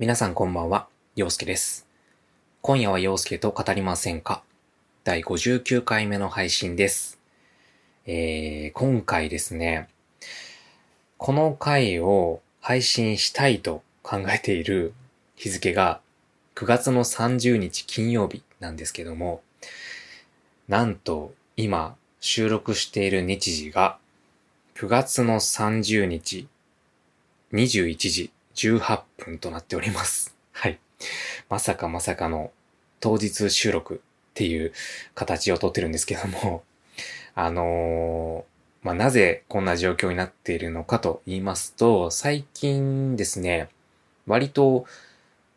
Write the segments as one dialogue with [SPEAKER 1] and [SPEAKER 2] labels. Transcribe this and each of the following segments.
[SPEAKER 1] 皆さんこんばんは、陽介です。今夜は陽介と語りませんか？第59回目の配信です。えー、今回ですね、この回を配信したいと考えている日付が9月の30日金曜日なんですけども、なんと今収録している日時が9月の30日21時18分となっております。はい。まさかまさかの当日収録っていう形をとってるんですけども、あのーまあ、なぜこんな状況になっているのかと言いますと、最近ですね、割と、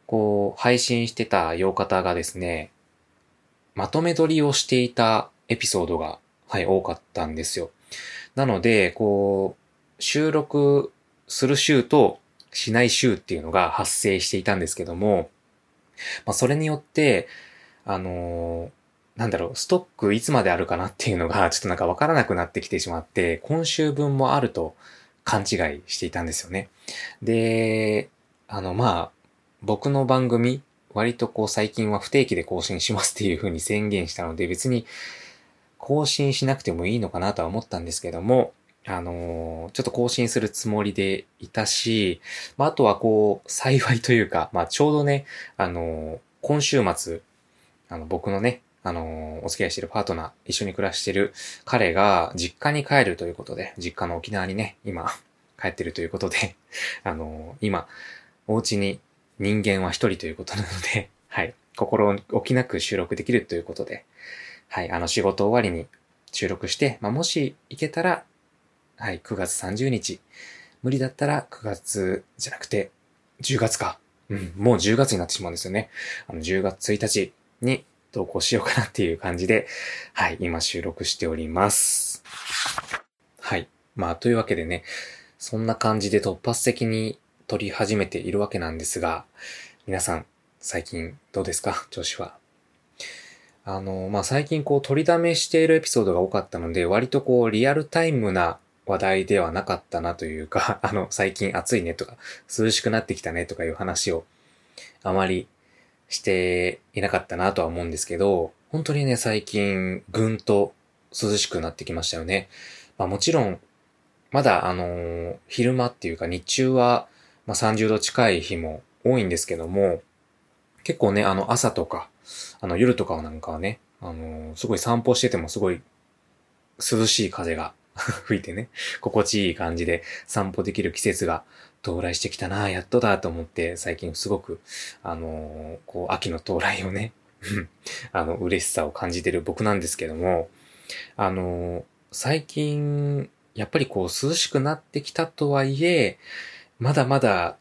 [SPEAKER 1] こう、配信してた洋方がですね、まとめ撮りをしていたエピソードが、はい、多かったんですよ。なので、こう、収録する週としない週っていうのが発生していたんですけども、まあ、それによって、あのーなんだろう、ストックいつまであるかなっていうのが、ちょっとなんかわからなくなってきてしまって、今週分もあると勘違いしていたんですよね。で、あの、まあ、僕の番組、割とこう最近は不定期で更新しますっていう風に宣言したので、別に更新しなくてもいいのかなとは思ったんですけども、あのーちょっと更新するつもりでいたし、まあ、あとはこう、幸いというか、まあ、ちょうどね、あのー今週末、あの、僕のね、あのーお付き合いしてるパートナー、一緒に暮らしてる彼が実家に帰るということで、実家の沖縄にね、今、帰ってるということで、あの今、お家に人間は一人ということなので、はい、心置きなく収録できるということで、はい、あの仕事終わりに収録して、まあ、もし行けたら、はい、9月30日。無理だったら9月じゃなくて10月か。うん、もう10月になってしまうんですよね。あの10月1日に投稿しようかなっていう感じで、はい、今収録しております。はい。まあ、というわけでね、そんな感じで突発的に撮り始めているわけなんですが、皆さん、最近どうですか？調子は。あの、まあ、最近こう取りだめしているエピソードが多かったので、割とこうリアルタイムな話題ではなかったなというか、あの、最近暑いねとか、涼しくなってきたねとかいう話をあまりしていなかったなとは思うんですけど、本当にね、最近ぐんと涼しくなってきましたよね。まあもちろん、まだあのー昼間っていうか日中は、まあ、30度近い日も多いんですけども、結構ね、あの朝とか、あの夜とかなんかはね、あのーすごい散歩しててもすごい涼しい風が 吹いてね、心地いい感じで散歩できる季節が到来してきたなやっとだと思って最近すごく、あのーこう秋の到来をね、あの嬉しさを感じてる僕なんですけども、あのー最近、やっぱりこう涼しくなってきたとはいえ、まだまだ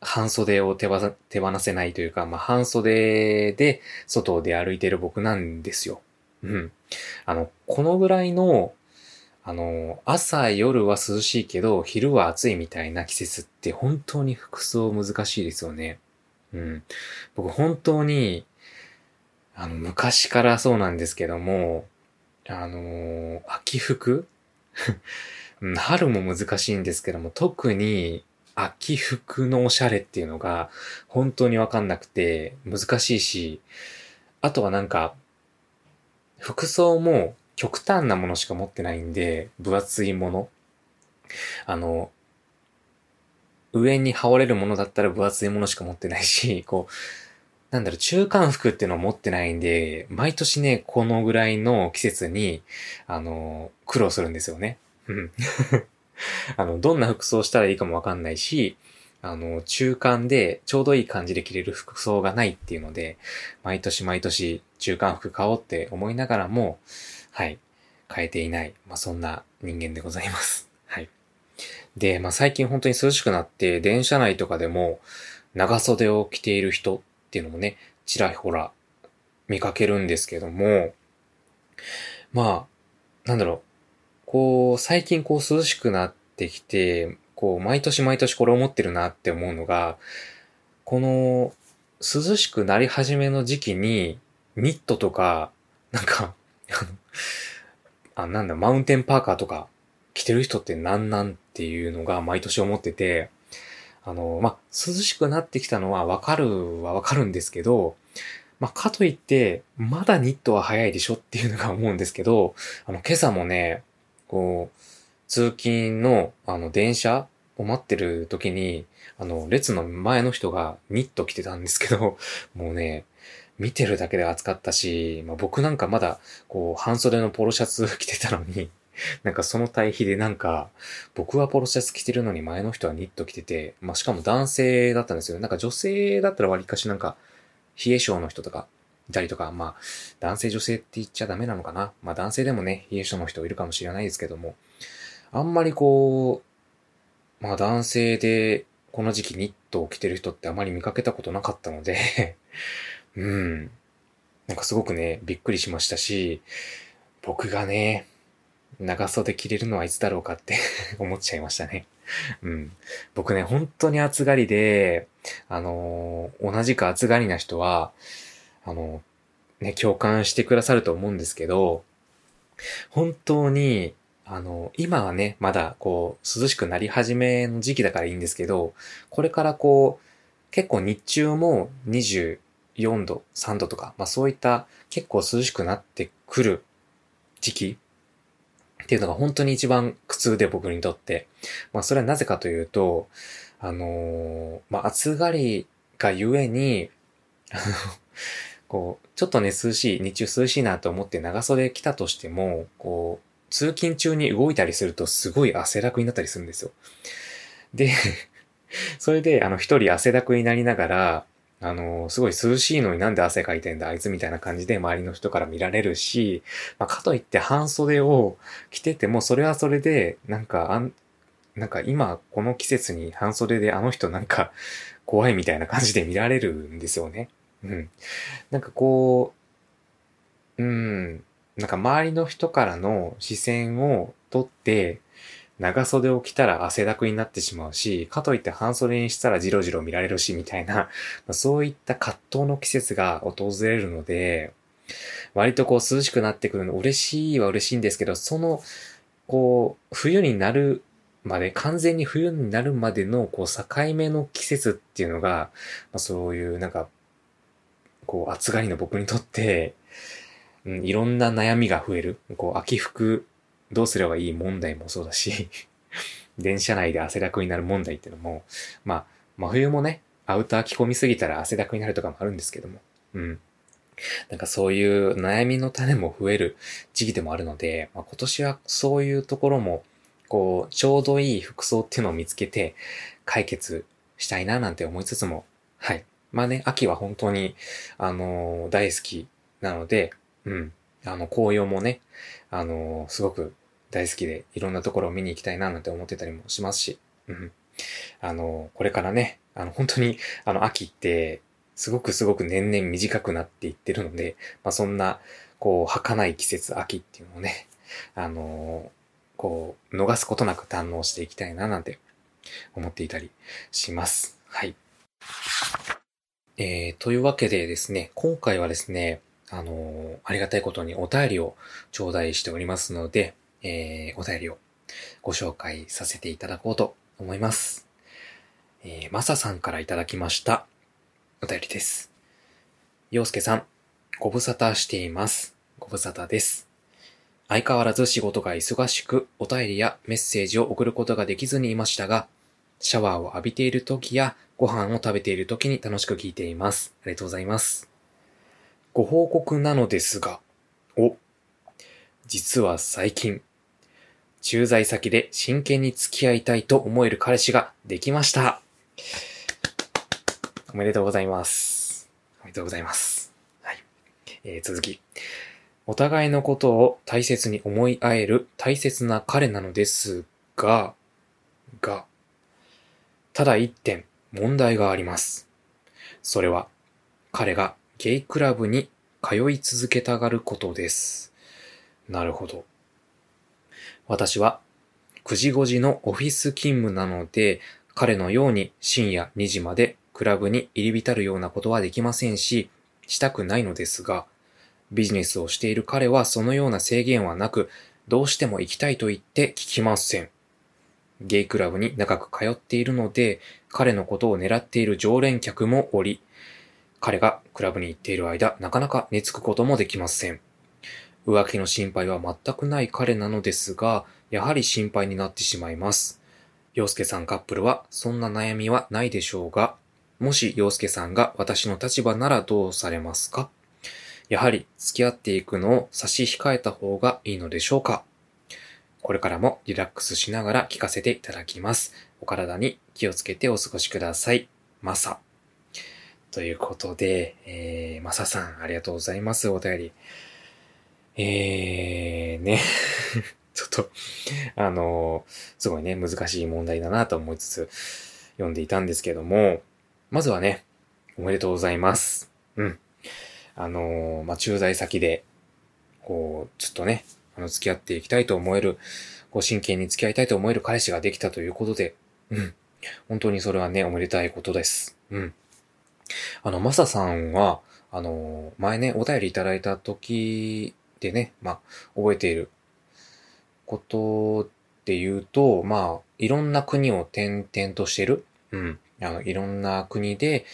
[SPEAKER 1] 半袖を手放手放せないというか、まあ、半袖で外を出歩いてる僕なんですよ。うん。あの、このぐらいの、あの、朝夜は涼しいけど、昼は暑いみたいな季節って本当に服装難しいですよね。うん。僕本当に、あの、昔からそうなんですけども、あの秋服？春も難しいんですけども、特に秋服のおしゃれっていうのが本当にわかんなくて難しいし、あとはなんか、服装も極端なものしか持ってないんで、分厚いもの。あの、上に羽織れるものだったら分厚いものしか持ってないし、こう、なんだろう、中間服っていうのを持ってないんで、毎年ね、このぐらいの季節に、あの、苦労するんですよね。うん。あの、どんな服装したらいいかもわかんないし、あの、中間でちょうどいい感じで着れる服装がないっていうので、毎年毎年中間服買おうって思いながらも、はい、変えていない。まあ、そんな人間でございます。はい。で、まあ、最近本当に涼しくなって、電車内とかでも長袖を着ている人っていうのもね、ちらほら見かけるんですけども、まあ、なんだろう、こう、最近こう涼しくなってきて、こう、毎年毎年これ思ってるなって思うのが、この、涼しくなり始めの時期に、ニットとか、なんか、あ、なんだ、マウンテンパーカーとか着てる人ってなんなんっていうのが毎年思ってて、あの、ま、涼しくなってきたのはわかるはわかるんですけど、ま、かといって、まだニットは早いでしょっていうのが思うんですけど、あの、今朝もね、こう、通勤の、あの、電車を待ってる時に、あの、列の前の人がニット着てたんですけど、もうね、見てるだけで暑かったし、まあ、僕なんかまだ、こう、半袖のポロシャツ 着てたのに、なんかその対比でなんか、僕はポロシャツ着てるのに前の人はニット着てて、まあ、しかも男性だったんですよ。なんか女性だったら割かしなんか、冷え性の人とか、いたりとか、まあ、男性女性って言っちゃダメなのかな。まあ男性でもね、冷え性の人いるかもしれないですけども、あんまりこう、まあ男性でこの時期ニットを着てる人ってあまり見かけたことなかったので うん。なんかすごくね、びっくりしましたし、僕がね、長袖着れるのはいつだろうかって 思っちゃいましたね。うん。僕ね、本当に暑がりで、あのー、同じく暑がりな人は、あのー、ね、共感してくださると思うんですけど、本当に、あのー、今はね、まだこう、涼しくなり始めの時期だからいいんですけど、これからこう、結構日中も20、4度、3度とか、まあそういった結構涼しくなってくる時期っていうのが本当に一番苦痛で僕にとって。まあそれはなぜかというと、あのー、まあ暑がりがゆえに、こう、ちょっとね涼しい、日中涼しいなと思って長袖着たとしても、こう、通勤中に動いたりするとすごい汗だくになったりするんですよ。で、それで、あの、一人汗だくになりながら、あの、すごい涼しいのになんで汗かいてんだ、あいつみたいな感じで周りの人から見られるし、まあ、かといって半袖を着てても、それはそれで、なんか、あん、なんか今この季節に半袖であの人なんか怖いみたいな感じで見られるんですよね。うん。なんかこう、うん、なんか周りの人からの視線を取って、長袖を着たら汗だくになってしまうし、かといって半袖にしたらジロジロ見られるし、みたいな、そういった葛藤の季節が訪れるので、割とこう涼しくなってくるの嬉しいは嬉しいんですけど、その、こう、冬になるまで、完全に冬になるまでの、こう、境目の季節っていうのが、まあ、そういう、なんか、こう、暑がりの僕にとって、うん、いろんな悩みが増える。こう、秋服どうすればいい問題もそうだし 電車内で汗だくになる問題っていうのも、まあ、真冬もね、アウター着込みすぎたら汗だくになるとかもあるんですけども、うん。なんかそういう悩みの種も増える時期でもあるので、まあ、今年はそういうところも、こう、ちょうどいい服装っていうのを見つけて解決したいななんて思いつつも、はい。まあね、秋は本当に、あのー、大好きなので、うん。あの、紅葉もね、あのー、すごく大好きで、いろんなところを見に行きたいななんて思ってたりもしますし、うん。あの、これからね、あの、本当に、あの、秋って、すごくすごく年々短くなっていってるので、まあ、そんな、こう、儚い季節、秋っていうのをね、あのこう、逃すことなく堪能していきたいななんて思っていたりします。はい。えー、というわけでですね、今回はですね、あのー、ありがたいことにお便りを頂戴しておりますので、えー、お便りをご紹介させていただこうと思います。えー、まささんからいただきましたお便りです。洋介さん、ご無沙汰しています。ご無沙汰です。相変わらず仕事が忙しく、お便りやメッセージを送ることができずにいましたが、シャワーを浴びている時やご飯を食べている時に楽しく聞いています。ありがとうございます。ご報告なのですが、お、実は最近、駐在先で真剣に付き合いたいと思える彼氏ができました。おめでとうございます。おめでとうございます。はい。えー、続き。お互いのことを大切に思い合える大切な彼なのですが、が、ただ一点問題があります。それは、彼がゲイクラブに通い続けたがることです。なるほど。私は9時5時のオフィス勤務なので、彼のように深夜2時までクラブに入り浸るようなことはできませんし、したくないのですが、ビジネスをしている彼はそのような制限はなく、どうしても行きたいと言って聞きません。ゲイクラブに長く通っているので、彼のことを狙っている常連客もおり、彼がクラブに行っている間、なかなか寝つくこともできません。浮気の心配は全くない彼なのですが、やはり心配になってしまいます。洋介さんカップルはそんな悩みはないでしょうが、もし洋介さんが私の立場ならどうされますか？やはり付き合っていくのを差し控えた方がいいのでしょうか？これからもリラックスしながら聞かせていただきます。お体に気をつけてお過ごしください。マサ。ということで、えー、マサさん、ありがとうございます。お便り。えー、ね。ちょっと、あの、すごいね、難しい問題だなと思いつつ、読んでいたんですけども、まずはね、おめでとうございます。うん。あの、まあ、駐在先で、こう、ちょっとね、あの、付き合っていきたいと思える、ご真剣に付き合いたいと思える彼氏ができたということで、うん。本当にそれはね、おめでたいことです。うん。あの、マサさんは、あの、前ね、お便りいただいた時でね、まあ、覚えていることっていうと、まあ、いろんな国を転々としてる。うん。あの、いろんな国で、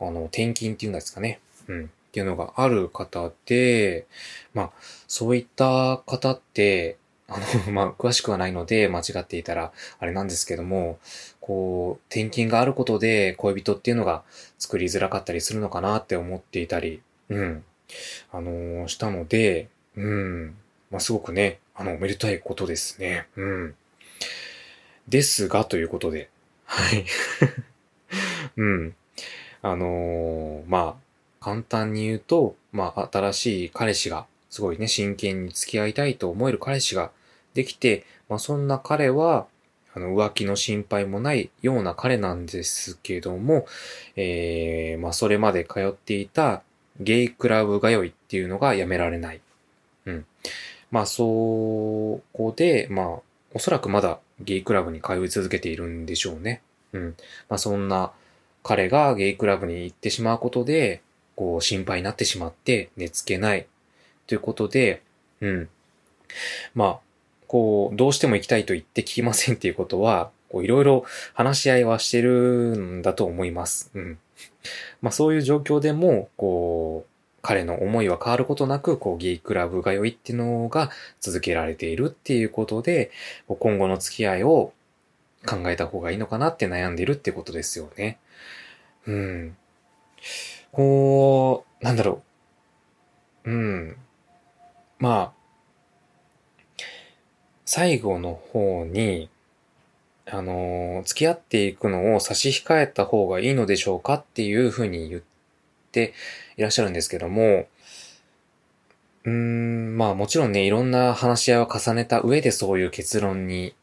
[SPEAKER 1] あの、転勤っていうんですかね。うん。っていうのがある方で、まあ、そういった方って、あの、まあ、詳しくはないので、間違っていたら、あれなんですけども、こう、転勤があることで、恋人っていうのが作りづらかったりするのかなって思っていたり、うん、あの、したので、うん、まあ、すごくね、あの、おめでたいことですね。うん。ですが、ということで、はい。うん。あのー、まあ、簡単に言うと、まあ、新しい彼氏が、すごいね、真剣に付き合いたいと思える彼氏ができて、まあ、そんな彼は、あの、浮気の心配もないような彼なんですけども、えー、まあ、それまで通っていたゲイクラブ通いっていうのがやめられない。うん。まあ、そこで、まあ、おそらくまだゲイクラブに通い続けているんでしょうね。うん。まあ、そんな彼がゲイクラブに行ってしまうことで、こう、心配になってしまって寝つけない。ということで、うん。まあ、こう、どうしても行きたいと言って聞きませんっていうことは、こう、いろいろ話し合いはしてるんだと思います。うん。まあ、そういう状況でも、こう、彼の思いは変わることなく、こう、ゲイクラブ通いっていうのが続けられているっていうことで、今後の付き合いを考えた方がいいのかなって悩んでいるってことですよね。うん。こう、なんだろう。うん。まあ、最後の方に、あの、付き合っていくのを差し控えた方がいいのでしょうかっていうふうに言っていらっしゃるんですけども、うーん、まあもちろんね、いろんな話し合いを重ねた上でそういう結論に、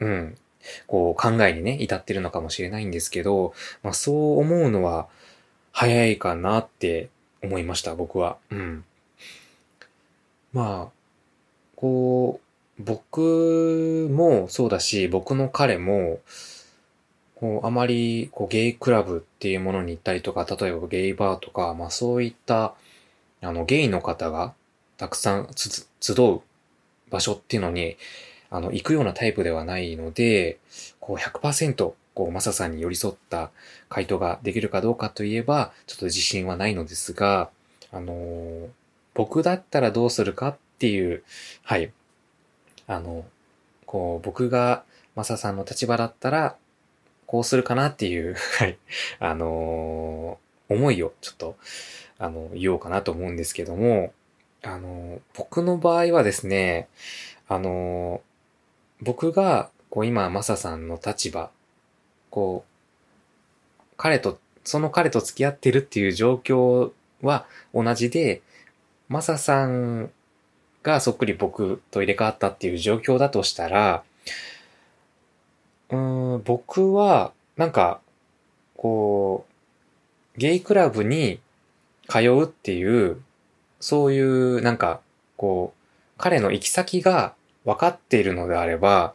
[SPEAKER 1] うん、こう考えにね、至ってるのかもしれないんですけど、まあそう思うのは早いかなって思いました、僕は。うん。まあ、こう、僕もそうだし、僕の彼も、こう、あまり、こう、ゲイクラブっていうものに行ったりとか、例えばゲイバーとか、まあそういった、あの、ゲイの方がたくさん集う場所っていうのに、あの、行くようなタイプではないので、こう100%、こう、マサさんに寄り添った回答ができるかどうかといえば、ちょっと自信はないのですが、あのー、僕だったらどうするかっていう、はい。あの、こう、僕がマサさんの立場だったら、こうするかなっていう、はい。あのー、思いをちょっと、あの、言おうかなと思うんですけども、あのー、僕の場合はですね、あの僕が、こう今、マサさんの立場、こう、彼と、その彼と付き合ってるっていう状況は同じで、マサさんがそっくり僕と入れ替わったっていう状況だとしたら、うん、僕は、なんか、こう、ゲイクラブに通うっていう、そういう、なんか、こう、彼の行き先が分かっているのであれば、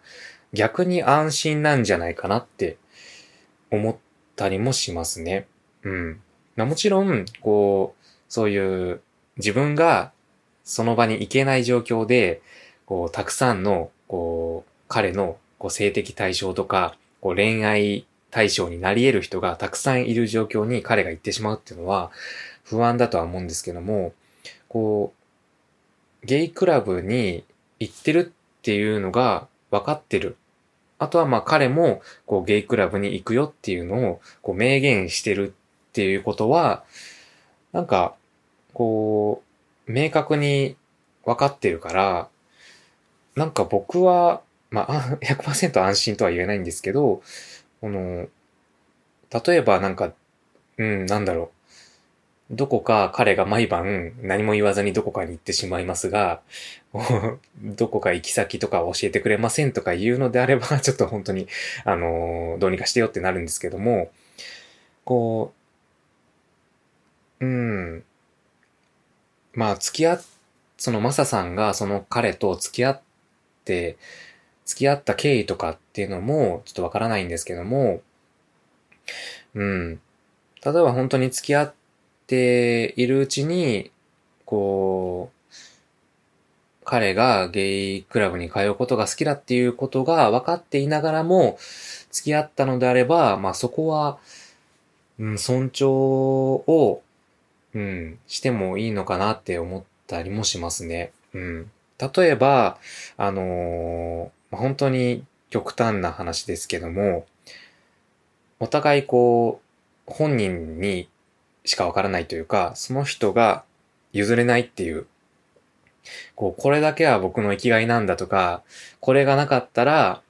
[SPEAKER 1] 逆に安心なんじゃないかなって思ったりもしますね。うん。ま、もちろん、こう、そういう自分がその場に行けない状況で、こう、たくさんの、こう、彼のこう性的対象とか、こう恋愛対象になり得る人がたくさんいる状況に彼が行ってしまうっていうのは不安だとは思うんですけども、こう、ゲイクラブに行ってるっていうのが分かってる。あとはまあ彼もこうゲイクラブに行くよっていうのをこう明言してるっていうことは、なんか、こう、明確に分かってるから、なんか僕は、まあ、100%安心とは言えないんですけど、この、例えばなんか、うん、なんだろう。どこか彼が毎晩何も言わずにどこかに行ってしまいますが、どこか行き先とか教えてくれませんとか言うのであれば、ちょっと本当に、あの、どうにかしてよってなるんですけども、こう、うん、まあ付き合っ、そのマサさんがその彼と付き合って、付き合った経緯とかっていうのもちょっとわからないんですけども、うん。例えば本当に付き合っているうちに、こう、彼がゲイクラブに通うことが好きだっていうことが分かっていながらも、付き合ったのであれば、まあそこは、うん、尊重を、うん、してもいいのかなって思ったりもしますね。うん。例えば、あのー、本当に極端な話ですけども、お互いこう、本人にしかわからないというか、その人が譲れないっていう、こう、これだけは僕の生きがいなんだとか、これがなかったら、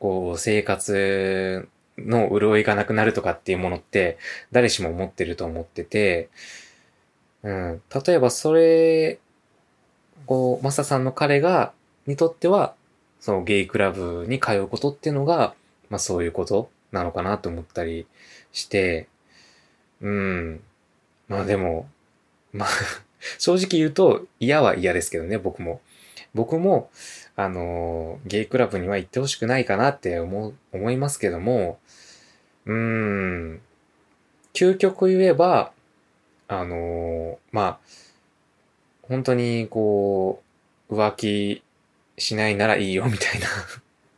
[SPEAKER 1] こう、生活の潤いがなくなるとかっていうものって、誰しも思ってると思ってて、うん。例えばそれ、こう、マサさんの彼が、にとっては、そのゲイクラブに通うことっていうのが、まあそういうことなのかなと思ったりして、うん。まあでも、まあ 正直言うと嫌は嫌ですけどね、僕も。僕も、あの、ゲイクラブには行ってほしくないかなって思う、思いますけども、うーん、究極言えば、あの、まあ、本当にこう、浮気しないならいいよみたいな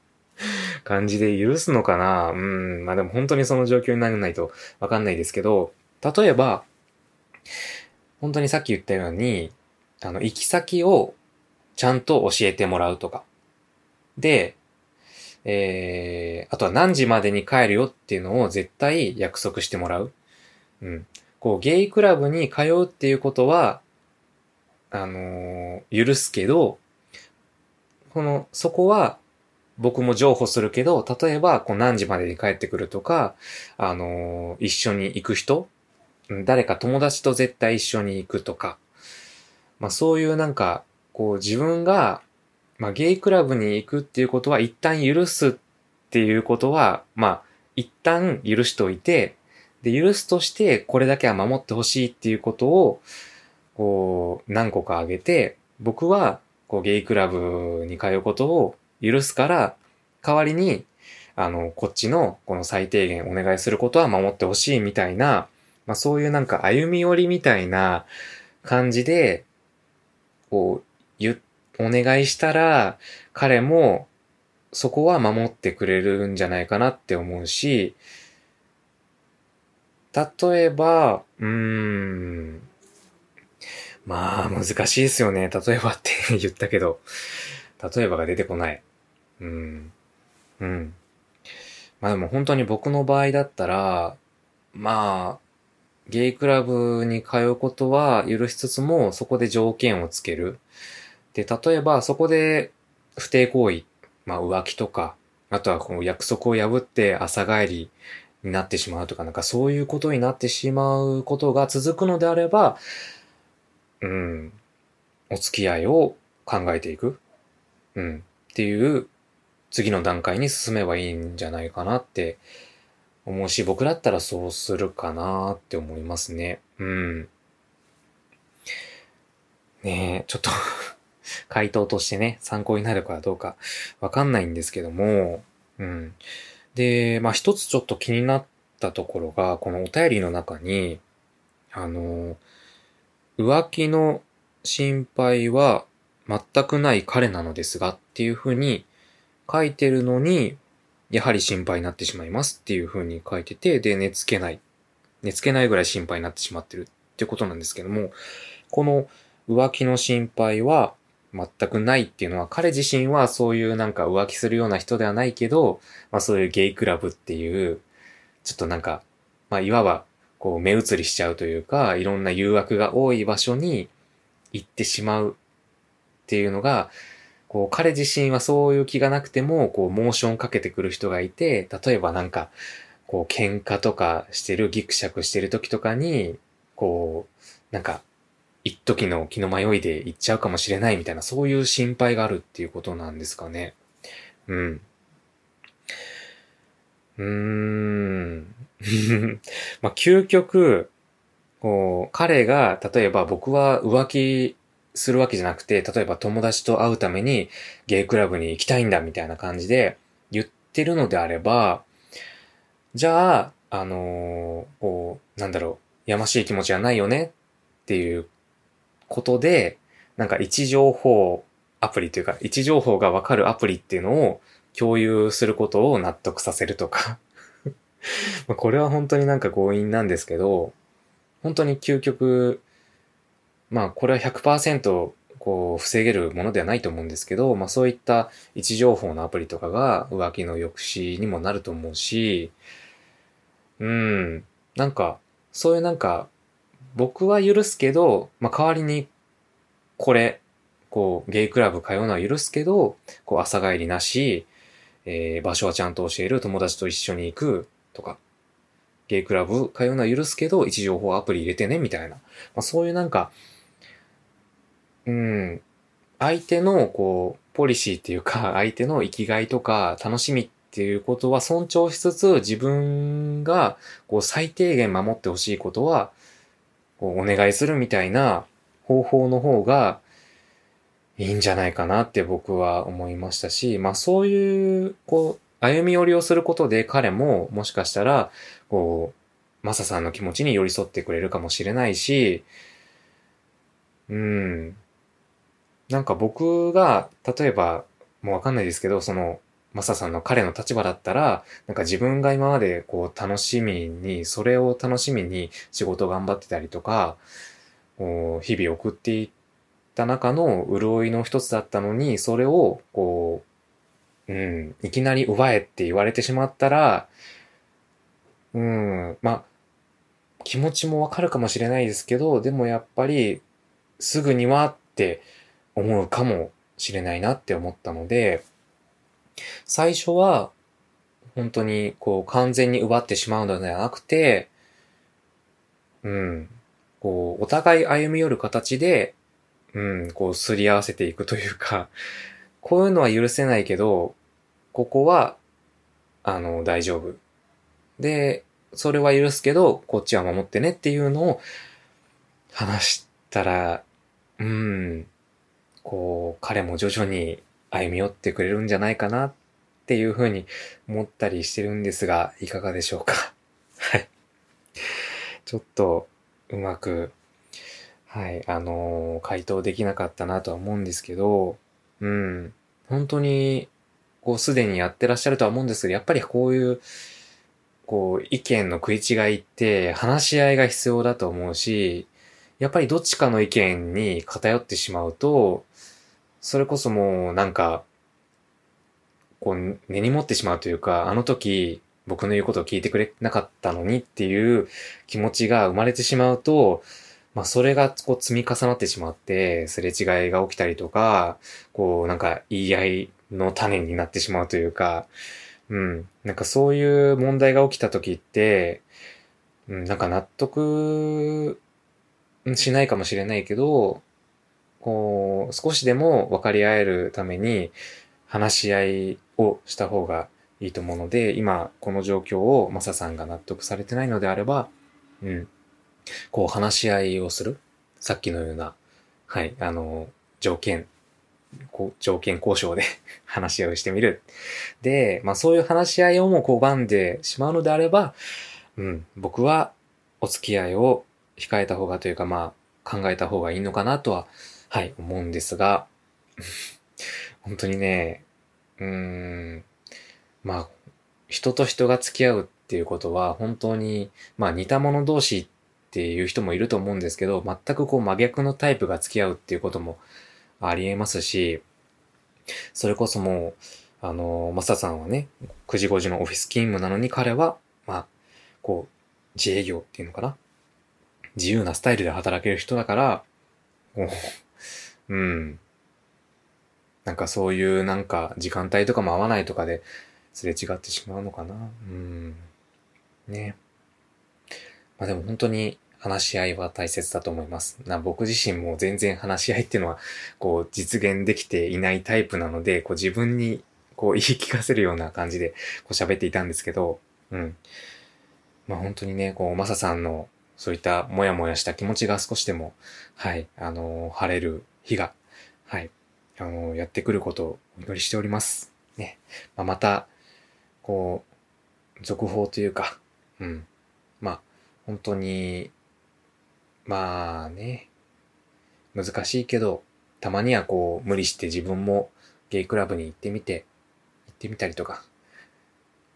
[SPEAKER 1] 感じで許すのかなうん。まあでも本当にその状況にならないとわかんないですけど、例えば、本当にさっき言ったように、あの、行き先をちゃんと教えてもらうとか。で、えー、あとは何時までに帰るよっていうのを絶対約束してもらう。うん。こう、ゲイクラブに通うっていうことは、あのー、許すけど、この、そこは僕も譲歩するけど、例えば、こう何時までに帰ってくるとか、あのー、一緒に行く人誰か友達と絶対一緒に行くとか、まあそういうなんか、こう自分が、まあゲイクラブに行くっていうことは一旦許すっていうことは、まあ一旦許しといて、で、許すとしてこれだけは守ってほしいっていうことを、こう何個かあげて、僕はこうゲイクラブに通うことを許すから、代わりに、あの、こっちのこの最低限お願いすることは守ってほしいみたいな、まあそういうなんか歩み寄りみたいな感じで、こう、言、お願いしたら、彼もそこは守ってくれるんじゃないかなって思うし、例えば、うーん、まあ、難しいですよね。例えばって言ったけど、例えばが出てこない。うん。うん。まあでも本当に僕の場合だったら、まあ、ゲイクラブに通うことは許しつつも、そこで条件をつける。で、例えばそこで不貞行為、まあ浮気とか、あとはこの約束を破って朝帰りになってしまうとか、なんかそういうことになってしまうことが続くのであれば、うん、お付き合いを考えていく、うん、っていう次の段階に進めばいいんじゃないかなって思うし、僕だったらそうするかなって思いますね。うん。ねえ、ちょっと回答としてね、参考になるかどうかわかんないんですけども、うん。で、まあ一つちょっと気になったところが、このお便りの中に、あの、浮気の心配は全くない彼なのですがっていうふうに書いてるのに、やはり心配になってしまいますっていう風に書いてて、で、寝つけない。寝つけないぐらい心配になってしまってるってことなんですけども、この浮気の心配は全くないっていうのは、彼自身はそういうなんか浮気するような人ではないけど、まあそういうゲイクラブっていう、ちょっとなんか、まあいわばこう目移りしちゃうというか、いろんな誘惑が多い場所に行ってしまうっていうのが、こう彼自身はそういう気がなくても、こうモーションかけてくる人がいて、例えばなんか、こう喧嘩とかしてる、ギクシャクしてる時とかに、こう、なんか、一時の気の迷いで行っちゃうかもしれないみたいな、そういう心配があるっていうことなんですかね。うん。うーん。まあ、究極、こう、彼が、例えば僕は浮気するわけじゃなくて、例えば友達と会うためにゲイクラブに行きたいんだみたいな感じで言ってるのであれば、じゃあ、あのー、こう、なんだろう、やましい気持ちはないよねっていうことで、なんか位置情報アプリというか、位置情報がわかるアプリっていうのを共有することを納得させるとか。これは本当になんか強引なんですけど、本当に究極、まあこれは100%こう防げるものではないと思うんですけど、まあそういった位置情報のアプリとかが浮気の抑止にもなると思うし、うん、なんか、そういうなんか、僕は許すけど、まあ代わりにこれ、こう、ゲイクラブ通うのは許すけど、こう、朝帰りなし、えー、場所はちゃんと教える、友達と一緒に行く、とか、ゲイクラブ通うのは許すけど、位置情報アプリ入れてね、みたいな。まあ、そういうなんか、うん、相手の、こう、ポリシーっていうか、相手の生きがいとか、楽しみっていうことは尊重しつつ、自分が、こう、最低限守ってほしいことは、お願いするみたいな方法の方が、いいんじゃないかなって僕は思いましたし、まあそういう、こう、歩み寄りをすることで彼ももしかしたら、こう、マサさんの気持ちに寄り添ってくれるかもしれないし、うん。なんか僕が、例えば、もうわかんないですけど、その、マサさんの彼の立場だったら、なんか自分が今までこう楽しみに、それを楽しみに仕事頑張ってたりとか、こう日々送っていった中の潤いの一つだったのに、それをこう、うん、いきなり奪えって言われてしまったら、うん、ま、気持ちもわかるかもしれないですけど、でもやっぱり、すぐにはって思うかもしれないなって思ったので、最初は、本当にこう完全に奪ってしまうのではなくて、うん、こう、お互い歩み寄る形で、うん、こう、すり合わせていくというか、こういうのは許せないけど、ここは、あの、大丈夫。で、それは許すけど、こっちは守ってねっていうのを話したら、うん、こう、彼も徐々に歩み寄ってくれるんじゃないかなっていうふうに思ったりしてるんですが、いかがでしょうか？はい。ちょっと、うまく、はい、あのー、回答できなかったなとは思うんですけど、うん。本当に、こう、すでにやってらっしゃるとは思うんですけど、やっぱりこういう、こう、意見の食い違いって話し合いが必要だと思うし、やっぱりどっちかの意見に偏ってしまうと、それこそもうなんか、こう、根に持ってしまうというか、あの時、僕の言うことを聞いてくれなかったのにっていう気持ちが生まれてしまうと、まあそれがこう積み重なってしまって、すれ違いが起きたりとか、こうなんか言い合いの種になってしまうというか、うん。なんかそういう問題が起きた時って、うん、なんか納得しないかもしれないけど、こう、少しでも分かり合えるために話し合いをした方がいいと思うので、今この状況をマサさんが納得されてないのであれば、うん。こう話し合いをする。さっきのような、はい、あの、条件、こう条件交渉で 話し合いをしてみる。で、まあそういう話し合いをも拒んでしまうのであれば、うん、僕はお付き合いを控えた方がというか、まあ考えた方がいいのかなとは、はい、思うんですが、本当にね、うーん、まあ、人と人が付き合うっていうことは、本当に、まあ似た者同士っていう人もいると思うんですけど、全くこう真逆のタイプが付き合うっていうこともありえますし、それこそもう、あの、マサさんはね、9時5時のオフィス勤務なのに彼は、まあ、こう、自営業っていうのかな？自由なスタイルで働ける人だから、うん。なんかそういうなんか時間帯とかも合わないとかですれ違ってしまうのかな。うん。ね。まあでも本当に話し合いは大切だと思います。な僕自身も全然話し合いっていうのは、こう実現できていないタイプなので、こう自分にこう言い聞かせるような感じでこう喋っていたんですけど、うん。まあ本当にね、こう、マサさんのそういったもやもやした気持ちが少しでも、はい、あのー、晴れる日が、はい、あの、やってくることをお祈りしております。ね。まあ、また、こう、続報というか、うん。まあ、本当に、まあね、難しいけど、たまにはこう、無理して自分もゲイクラブに行ってみて、行ってみたりとか、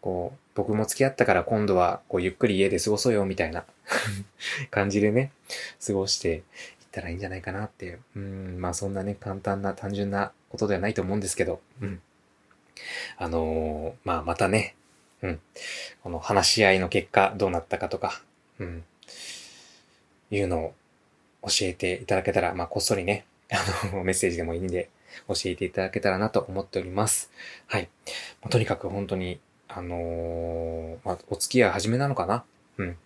[SPEAKER 1] こう、僕も付き合ったから今度は、こう、ゆっくり家で過ごそうよ、みたいな 感じでね、過ごしてたらいいんじゃないかなってい。うん、まあそんなね、簡単な、単純なことではないと思うんですけど、うん。あのー、まあまたね、うん。この話し合いの結果どうなったかとか、うん。いうのを教えていただけたら、まあこっそりね、あの、メッセージでもいいんで、教えていただけたらなと思っております。はい。まあ、とにかく本当に、あのー、まあ、お付き合い始めなのかなうん。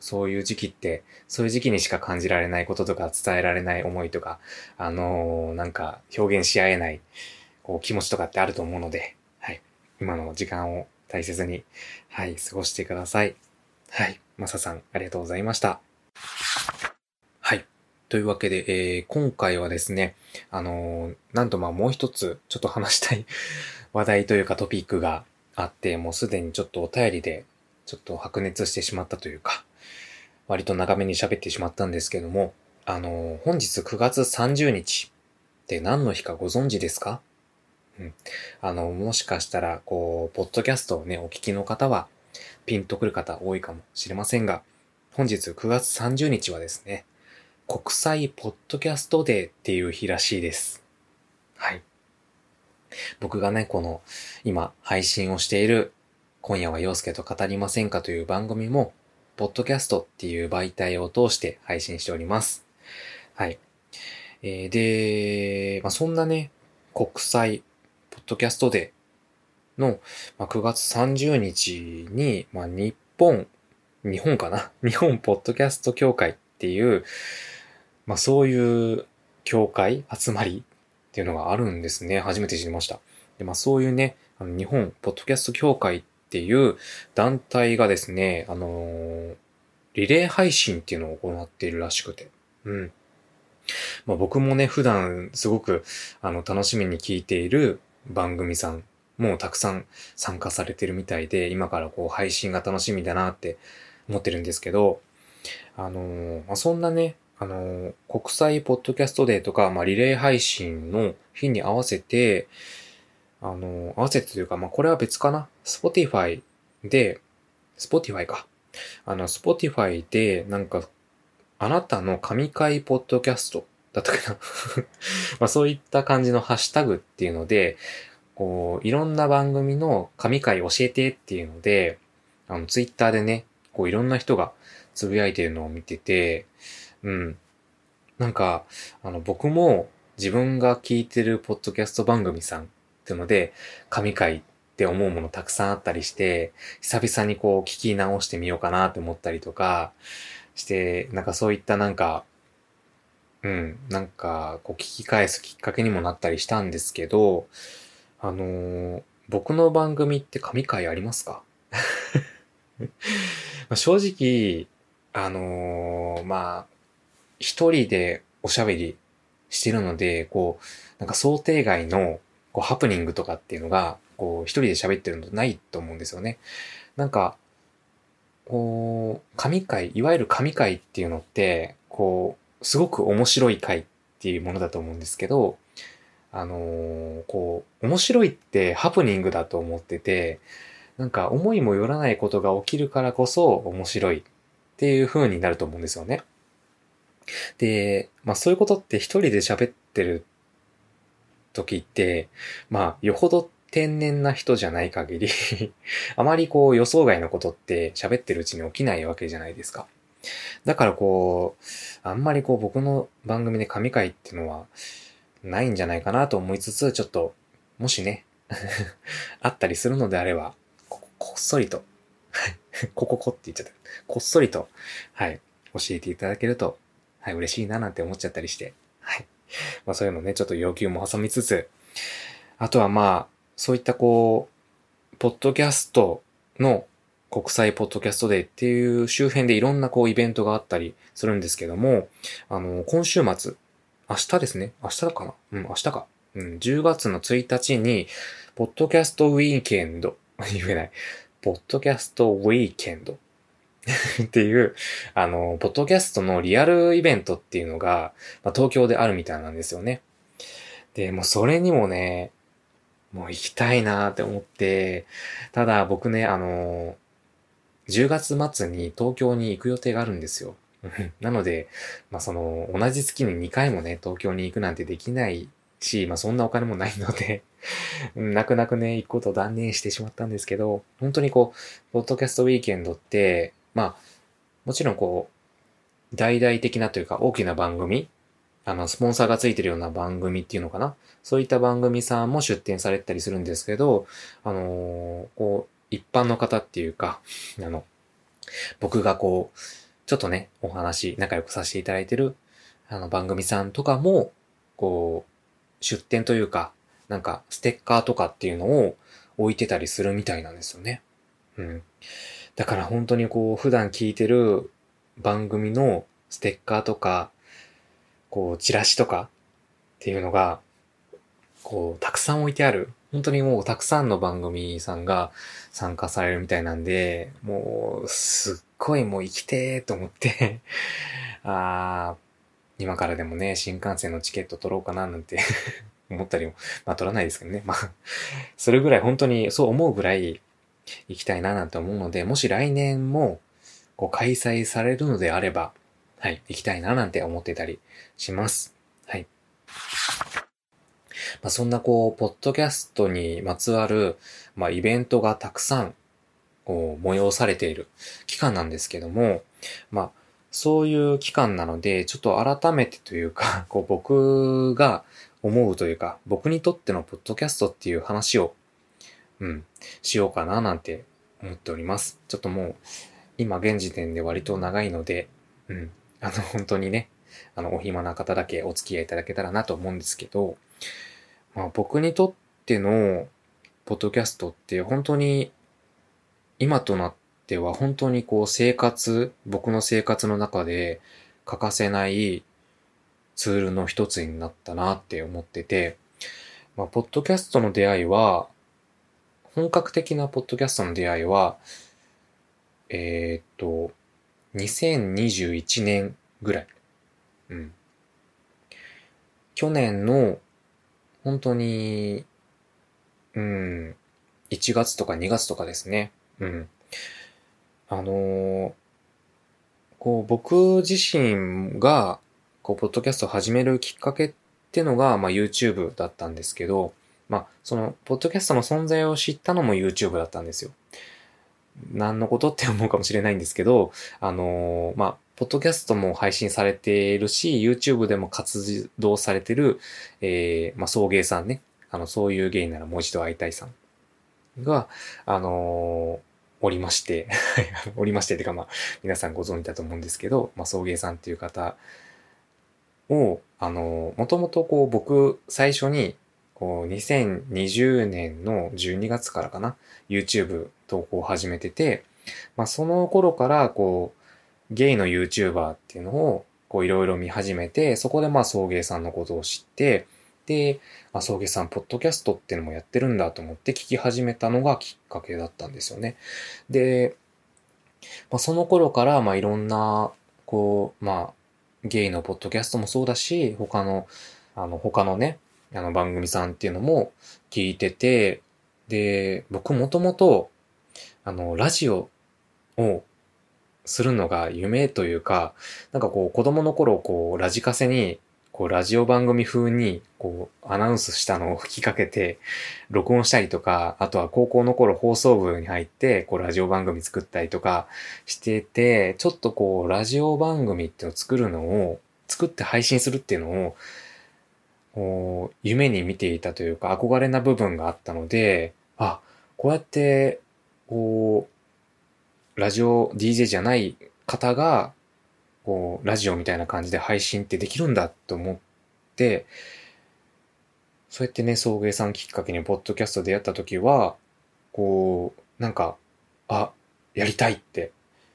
[SPEAKER 1] そういう時期って、そういう時期にしか感じられないこととか伝えられない思いとか、あのー、なんか表現し合えない、こう気持ちとかってあると思うので、はい。今の時間を大切に、はい、過ごしてください。はい。マサさん、ありがとうございました。はい。というわけで、えー、今回はですね、あのー、なんとまあもう一つちょっと話したい 話題というかトピックがあって、もうすでにちょっとお便りでちょっと白熱してしまったというか、割と長めに喋ってしまったんですけども、あの、本日9月30日って何の日かご存知ですか？うん。あの、もしかしたら、こう、ポッドキャストをね、お聞きの方は、ピンとくる方多いかもしれませんが、本日9月30日はですね、国際ポッドキャストデーっていう日らしいです。はい。僕がね、この、今、配信をしている、今夜は陽介と語りませんかという番組も、ポッドキャストっていう媒体を通して配信しております。はい。えー、で、まあ、そんなね、国際ポッドキャストデーの、まあ、9月30日に、まあ、日本、日本かな？日本ポッドキャスト協会っていう、まあ、そういう協会集まりっていうのがあるんですね。初めて知りました。で、まあ、そういうね、あの日本ポッドキャスト協会っっていう団体がですね、あのー、リレー配信っていうのを行っているらしくて。うん。まあ、僕もね、普段すごく、あの、楽しみに聞いている番組さんもたくさん参加されてるみたいで、今からこう配信が楽しみだなって思ってるんですけど、あのー、まあ、そんなね、あの、国際ポッドキャストデーとか、まあ、リレー配信の日に合わせて、あの、合わせてというか、まあ、これは別かな。Spotify で、Spotify か。あの、Spotify で、なんか、あなたの神回ポッドキャストだったかな まあ、そういった感じのハッシュタグっていうので、こう、いろんな番組の神回教えてっていうので、あの、ツイッターでね、こう、いろんな人がつぶやいてるのを見てて、うん。なんか、あの、僕も自分が聞いてるポッドキャスト番組さんていうので、神回って思うものたくさんあったりして、久々にこう聞き直してみようかなって思ったりとかして、なんかそういったなんか、うん、なんかこう聞き返すきっかけにもなったりしたんですけど、あのー、僕の番組って神回ありますか？正直、あのー、まあ、一人でおしゃべりしてるので、こう、なんか想定外のこうハプニングとかっていうのが、こう一人で喋ってるのないと思うんですよね。なんか、こう、神回、いわゆる神回っていうのって、こう、すごく面白い回っていうものだと思うんですけど、あのーこう、面白いってハプニングだと思ってて、なんか思いもよらないことが起きるからこそ面白いっていう風になると思うんですよね。で、まあそういうことって一人で喋ってる時って、まあよほど天然な人じゃない限り あまりこう予想外のことって喋ってるうちに起きないわけじゃないですか。だからこう、あんまりこう僕の番組で神回っていうのはないんじゃないかなと思いつつ、ちょっと、もしね、あったりするのであれば、ここっそりと、はい、こここって言っちゃった。こっそりと、はい、教えていただけると、はい、嬉しいななんて思っちゃったりして、はい。まあそういうのね、ちょっと要求も挟みつつ、あとはまあ、そういったこう、ポッドキャストの国際ポッドキャストデーっていう周辺でいろんなこうイベントがあったりするんですけども、あの、今週末、明日ですね。明日かな？うん、明日か。うん、10月の1日に、ポッドキャストウィーケンド。言えない。ポッドキャストウィーケンド。っていう、あの、ポッドキャストのリアルイベントっていうのが、まあ、東京であるみたいなんですよね。で、もうそれにもね、もう行きたいなって思って、ただ僕ね、あの、10月末に東京に行く予定があるんですよ。なので、まあその、同じ月に2回もね、東京に行くなんてできないし、まあそんなお金もないので 泣く泣くね、行くことを断念してしまったんですけど、本当にこう、ポッドキャストウィーケンドって、まあ、もちろんこう、大々的なというか大きな番組、あの、スポンサーがついてるような番組っていうのかなそういった番組さんも出展されたりするんですけど、あのー、こう、一般の方っていうか、あの、僕がこう、ちょっとね、お話、仲良くさせていただいてる、あの、番組さんとかも、こう、出展というか、なんか、ステッカーとかっていうのを置いてたりするみたいなんですよね。うん。だから本当にこう、普段聞いてる番組のステッカーとか、こう、チラシとかっていうのが、こう、たくさん置いてある。本当にもうたくさんの番組さんが参加されるみたいなんで、もう、すっごいもう生きてーと思って あー、今からでもね、新幹線のチケット取ろうかななんて 思ったりも、まあ取らないですけどね。まあ、それぐらい本当にそう思うぐらい行きたいななんて思うので、もし来年もこう開催されるのであれば、はい、行きたいななんて思ってたりします。はい。まあ、そんなこう、ポッドキャストにまつわる、まあ、イベントがたくさん、こう、催されている期間なんですけども、まあ、そういう期間なので、ちょっと改めてというか、こう、僕が思うというか、僕にとってのポッドキャストっていう話を、うん、しようかななんて思っております。ちょっともう、今現時点で割と長いので、うん、あの、本当にね、あの、お暇な方だけお付き合いいただけたらなと思うんですけど、まあ僕にとってのポッドキャストって本当に今となっては本当にこう生活、僕の生活の中で欠かせないツールの一つになったなって思ってて、まあ、ポッドキャストの出会いは、本格的なポッドキャストの出会いは、えー、っと、2021年ぐらい。うん。去年の本当に、うん、1月とか2月とかですね。うん。あのー、こう、僕自身が、こう、ポッドキャストを始めるきっかけってのが、まあ、YouTube だったんですけど、まあ、その、ポッドキャストの存在を知ったのも YouTube だったんですよ。何のことって思うかもしれないんですけど、あのー、まあ、ポッドキャストも配信されているし、YouTube でも活動されてる、えー、まあ、送迎さんね。あの、そういう芸ならもう一度会いたいさんが、あのー、おりまして、おりましてってかまあ、皆さんご存知だと思うんですけど、まあ、送迎さんっていう方を、あの、もともとこう僕、最初に、こう、2020年の12月からかな、YouTube 投稿を始めてて、まあ、その頃から、こう、ゲイの YouTuber っていうのをこういろいろ見始めて、そこでまあ送迎さんのことを知って、で、あ、送迎さん、ポッドキャストっていうのもやってるんだと思って聞き始めたのがきっかけだったんですよね。で、まあ、その頃からまあいろんな、こう、まあ、ゲイのポッドキャストもそうだし、他の、あの、他のね、あの番組さんっていうのも聞いてて、で、僕もともと、あの、ラジオをするのが夢というか、なんかこう子供の頃こうラジカセにこうラジオ番組風にこうアナウンスしたのを吹きかけて録音したりとか、あとは高校の頃放送部に入ってこうラジオ番組作ったりとかしてて、ちょっとこうラジオ番組っていうのを作るのを、作って配信するっていうのを、夢に見ていたというか憧れな部分があったので、あ、こうやってこうラジオ DJ じゃない方が、こう、ラジオみたいな感じで配信ってできるんだと思って、そうやってね、送迎さんきっかけにポッドキャストでやった時は、こう、なんか、あ、やりたいって、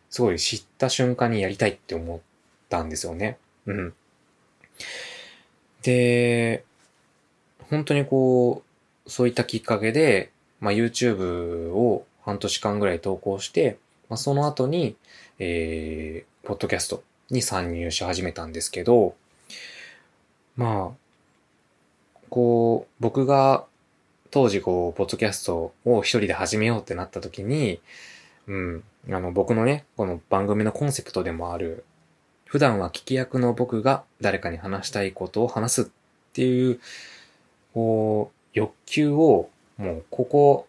[SPEAKER 1] すごい知った瞬間にやりたいって思ったんですよね。うん。で、本当にこう、そういったきっかけで、まあ、YouTube を半年間ぐらい投稿して、まあ、その後に、えー、ポッドキャストに参入し始めたんですけど、まあ、こう、僕が当時こう、ポッドキャストを一人で始めようってなった時に、うん、あの、僕のね、この番組のコンセプトでもある、普段は聞き役の僕が誰かに話したいことを話すっていう、こう、欲求を、もう、ここ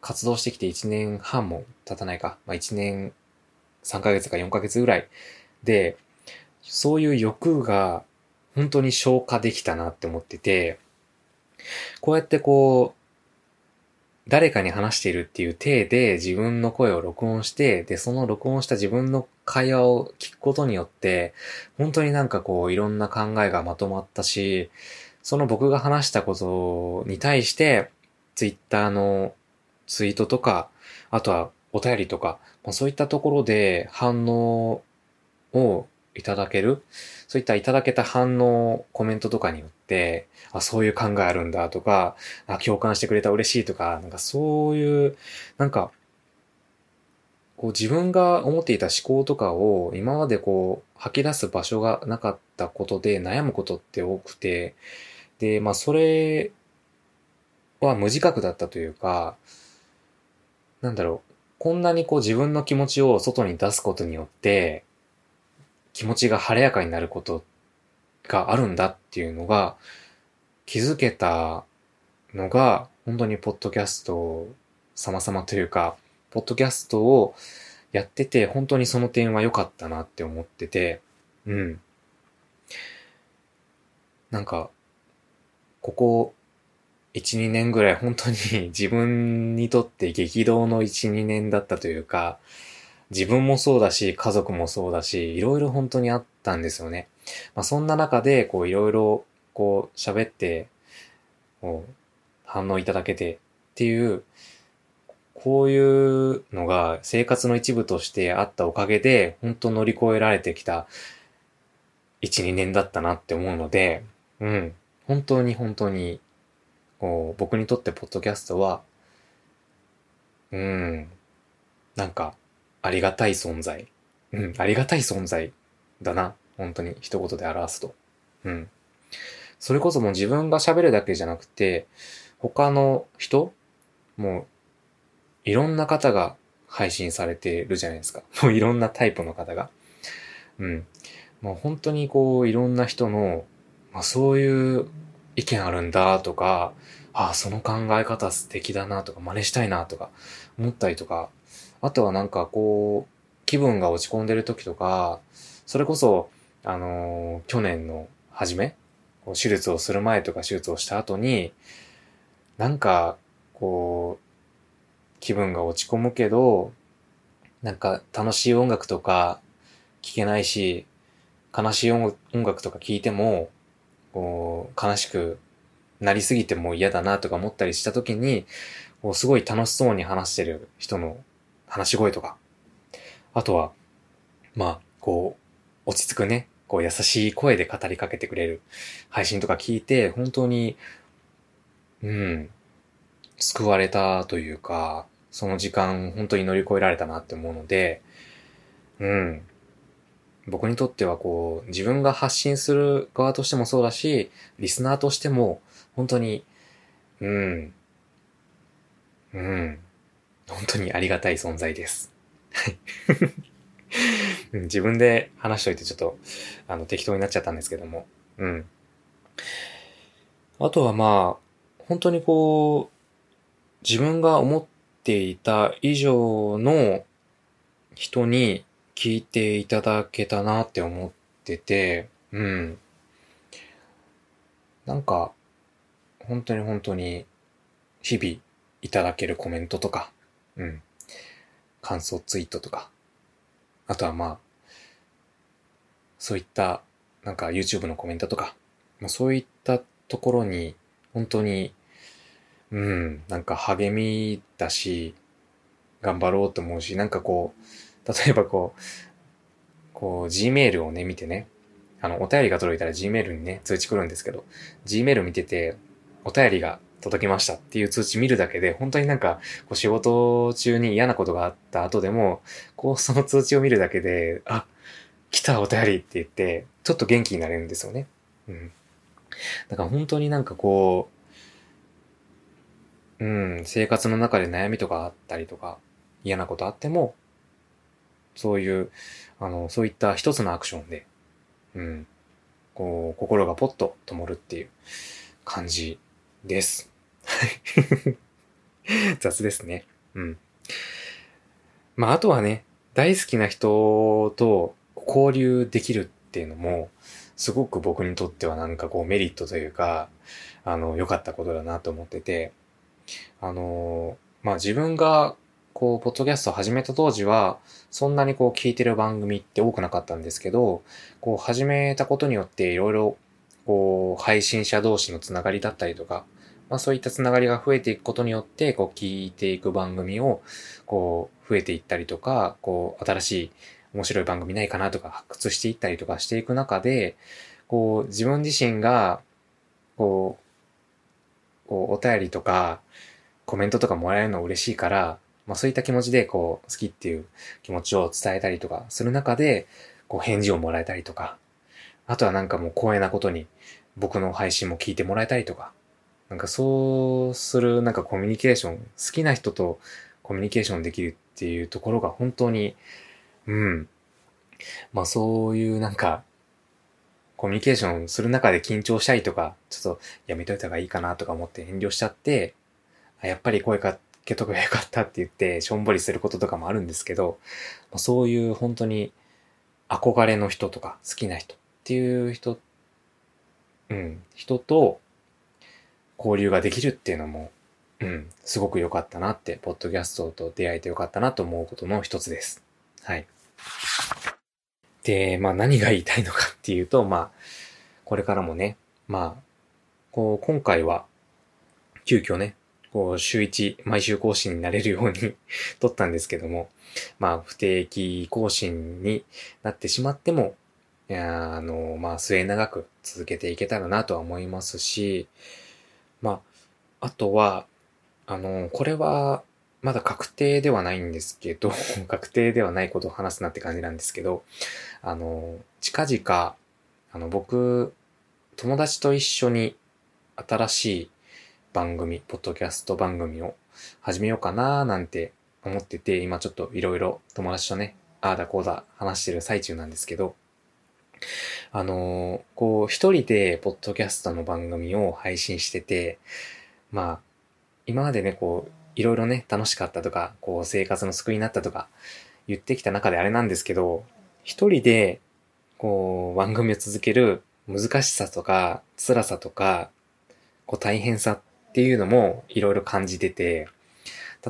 [SPEAKER 1] 活動してきて1年半も経たないか。まあ、1年3ヶ月か4ヶ月ぐらいで、そういう欲が本当に消化できたなって思ってて、こうやってこう、誰かに話しているっていう体で自分の声を録音して、で、その録音した自分の会話を聞くことによって、本当になんかこういろんな考えがまとまったし、その僕が話したことに対して、ツイッターのツイートとか、あとはお便りとか、まあ、そういったところで反応をいただける、そういったいただけた反応、コメントとかによって、あ、そういう考えあるんだとか、あ、共感してくれた嬉しいとか、なんかそういう、なんか、こう自分が思っていた思考とかを今までこう吐き出す場所がなかったことで悩むことって多くて、で、まあそれは無自覚だったというか、なんだろう、こんなにこう自分の気持ちを外に出すことによって、気持ちが晴れやかになることがあるんだっていうのが、気づけたのが、本当にポッドキャスト様々というか、ポッドキャストをやってて、本当にその点は良かったなって思ってて、うん。なんか、ここ1、2年ぐらい本当に自分にとって激動の1、2年だったというか、自分もそうだし、家族もそうだし、いろいろ本当にあったんですよね。まあそんな中で、こういろいろこう喋って、こう反応いただけてっていう、こういうのが生活の一部としてあったおかげで、本当乗り越えられてきた1、2年だったなって思うので、うん。本当に本当にこう、僕にとってポッドキャストは、うん、なんか、ありがたい存在。うん、ありがたい存在だな。本当に一言で表すと。うん。それこそもう自分が喋るだけじゃなくて、他の人もう、いろんな方が配信されてるじゃないですか。もういろんなタイプの方が。うん。もう本当にこう、いろんな人の、まあそういう意見あるんだとか、ああ、その考え方素敵だなとか、真似したいなとか思ったりとか、あとはなんかこう、気分が落ち込んでる時とか、それこそ、あのー、去年の初め、手術をする前とか手術をした後に、なんか、こう、気分が落ち込むけど、なんか楽しい音楽とか聴けないし、悲しい音楽とか聴いても、こう、悲しくなりすぎても嫌だなとか思ったりした時に、こうすごい楽しそうに話してる人の話し声とか、あとは、まあ、こう、落ち着くね、こう優しい声で語りかけてくれる。配信とか聞いて、本当に、うん、救われたというか、その時間本当に乗り越えられたなって思うので、うん。僕にとってはこう、自分が発信する側としてもそうだし、リスナーとしても、本当に、うん、うん、本当にありがたい存在です。はい。自分で話しといてちょっと、あの、適当になっちゃったんですけども。うん。あとはまあ、本当にこう、自分が思っていた以上の人に聞いていただけたなって思ってて、うん。なんか、本当に本当に、日々いただけるコメントとか、うん。感想ツイートとか、あとはまあ、そういった、なんか YouTube のコメントとか、まあ、そういったところに、本当に、うん、なんか励みだし、頑張ろうと思うし、なんかこう、例えばこう、こう、Gmail をね、見てね、あの、お便りが届いたら Gmail にね、通知来るんですけど、Gmail 見てて、お便りが届きましたっていう通知見るだけで、本当になんか、こう仕事中に嫌なことがあった後でも、こうその通知を見るだけで、あ、来たお便りって言って、ちょっと元気になれるんですよね。うん。だから本当になんかこう、うん、生活の中で悩みとかあったりとか、嫌なことあっても、そういう、あの、そういった一つのアクションで、うん、こう、心がポッと灯るっていう感じです。雑ですね。うん。まあ、あとはね、大好きな人と交流できるっていうのも、すごく僕にとってはなんかこうメリットというか、あの、良かったことだなと思ってて、あの、まあ自分がこう、ポッドキャストを始めた当時は、そんなにこう聞いてる番組って多くなかったんですけど、こう始めたことによっていろいろこう、配信者同士のつながりだったりとか、まあそういったつながりが増えていくことによって、こう聞いていく番組を、こう増えていったりとか、こう新しい面白い番組ないかなとか発掘していったりとかしていく中で、こう自分自身が、こう、こうお便りとかコメントとかもらえるの嬉しいから、まあそういった気持ちでこう好きっていう気持ちを伝えたりとかする中で、こう返事をもらえたりとか、あとはなんかもう光栄なことに僕の配信も聞いてもらえたりとか、なんかそうするなんかコミュニケーション、好きな人とコミュニケーションできるっていうところが本当に、うん。まあそういうなんか、コミュニケーションする中で緊張したりとか、ちょっとやめといた方がいいかなとか思って遠慮しちゃって、やっぱり声かけとけばよかったって言ってしょんぼりすることとかもあるんですけど、まそういう本当に憧れの人とか好きな人っていう人、うん、人と交流ができるっていうのも、うん、すごく良かったなって、ポッドキャストと出会えて良かったなと思うことの一つです。はい。で、まあ何が言いたいのかっていうと、まあ、これからもね、まあ、こう、今回は、急遽ね、こう、週一、毎週更新になれるように 撮ったんですけども、まあ、不定期更新になってしまっても、いやあの、まあ、末長く続けていけたらなとは思いますし、まあ、あとは、あの、これは、まだ確定ではないんですけど、確定ではないことを話すなって感じなんですけど、あの、近々、あの、僕、友達と一緒に新しい番組、ポッドキャスト番組を始めようかななんて思ってて、今ちょっといろいろ友達とね、ああだこうだ話してる最中なんですけど、あの、こう、一人でポッドキャストの番組を配信してて、まあ、今までね、こう、いろいろね、楽しかったとか、こう、生活の救いになったとか、言ってきた中であれなんですけど、一人で、こう、番組を続ける難しさとか、辛さとか、こう、大変さっていうのもいろいろ感じてて、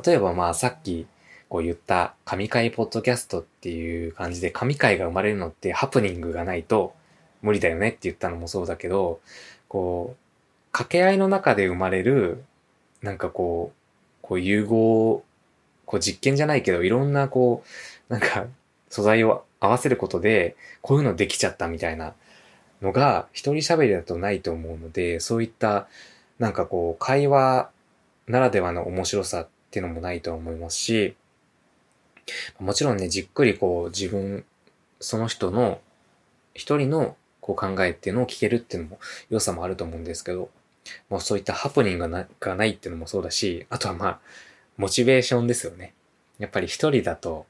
[SPEAKER 1] 例えばまあ、さっき、こう言った神回ポッドキャストっていう感じで神回が生まれるのってハプニングがないと無理だよねって言ったのもそうだけど、こう、掛け合いの中で生まれる、なんかこう、こう融合、こう実験じゃないけど、いろんなこう、なんか素材を合わせることで、こういうのできちゃったみたいなのが、一人喋りだとないと思うので、そういった、なんかこう、会話ならではの面白さっていうのもないと思いますし、もちろんね、じっくりこう自分、その人の一人のこう考えっていうのを聞けるっていうのも良さもあると思うんですけど、もうそういったハプニングがないっていうのもそうだし、あとはまあ、モチベーションですよね。やっぱり一人だと、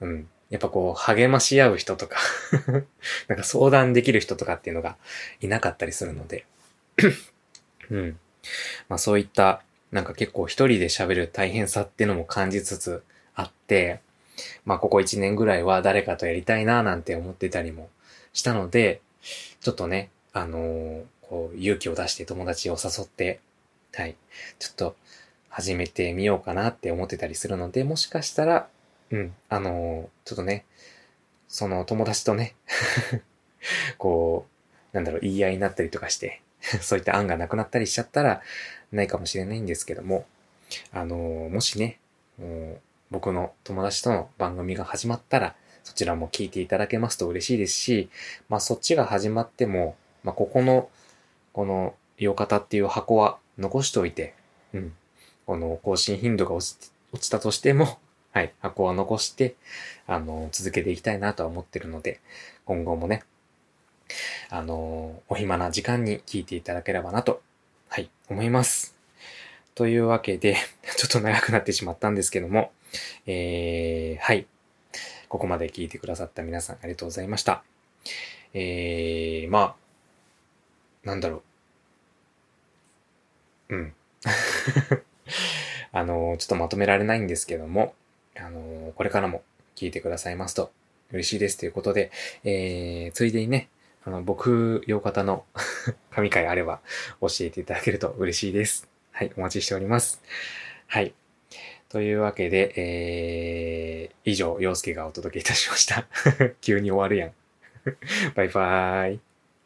[SPEAKER 1] うん、やっぱこう、励まし合う人とか なんか相談できる人とかっていうのがいなかったりするので うん。まあそういった、なんか結構一人で喋る大変さっていうのも感じつつあって、まあここ一年ぐらいは誰かとやりたいななんて思ってたりもしたので、ちょっとね、あのー、こう勇気を出して友達を誘って、はい、ちょっと始めてみようかなって思ってたりするので、もしかしたら、うん、あのー、ちょっとね、その友達とね こう、なんだろう、言い合いになったりとかして、そういった案がなくなったりしちゃったらないかもしれないんですけども、あのー、もしね、僕の友達との番組が始まったら、そちらも聞いていただけますと嬉しいですし、まあそっちが始まっても、まあここの、この、洋方っていう箱は残しておいて、うん。この更新頻度が落ち落ちたとしても、はい、箱は残して、あの、続けていきたいなとは思ってるので、今後もね、あの、お暇な時間に聞いていただければなと、はい、思います。というわけで、ちょっと長くなってしまったんですけども、えー、はい。ここまで聞いてくださった皆さんありがとうございました。えー、まあ、なんだろう。うん。あの、ちょっとまとめられないんですけども、あの、これからも聞いてくださいますと嬉しいですということで、えー、ついでにね、あの、僕、洋方の 神回あれば教えていただけると嬉しいです。はい、お待ちしております。はい。というわけで、えー、以上、洋介がお届けいたしました。急に終わるやん。バイバーイ。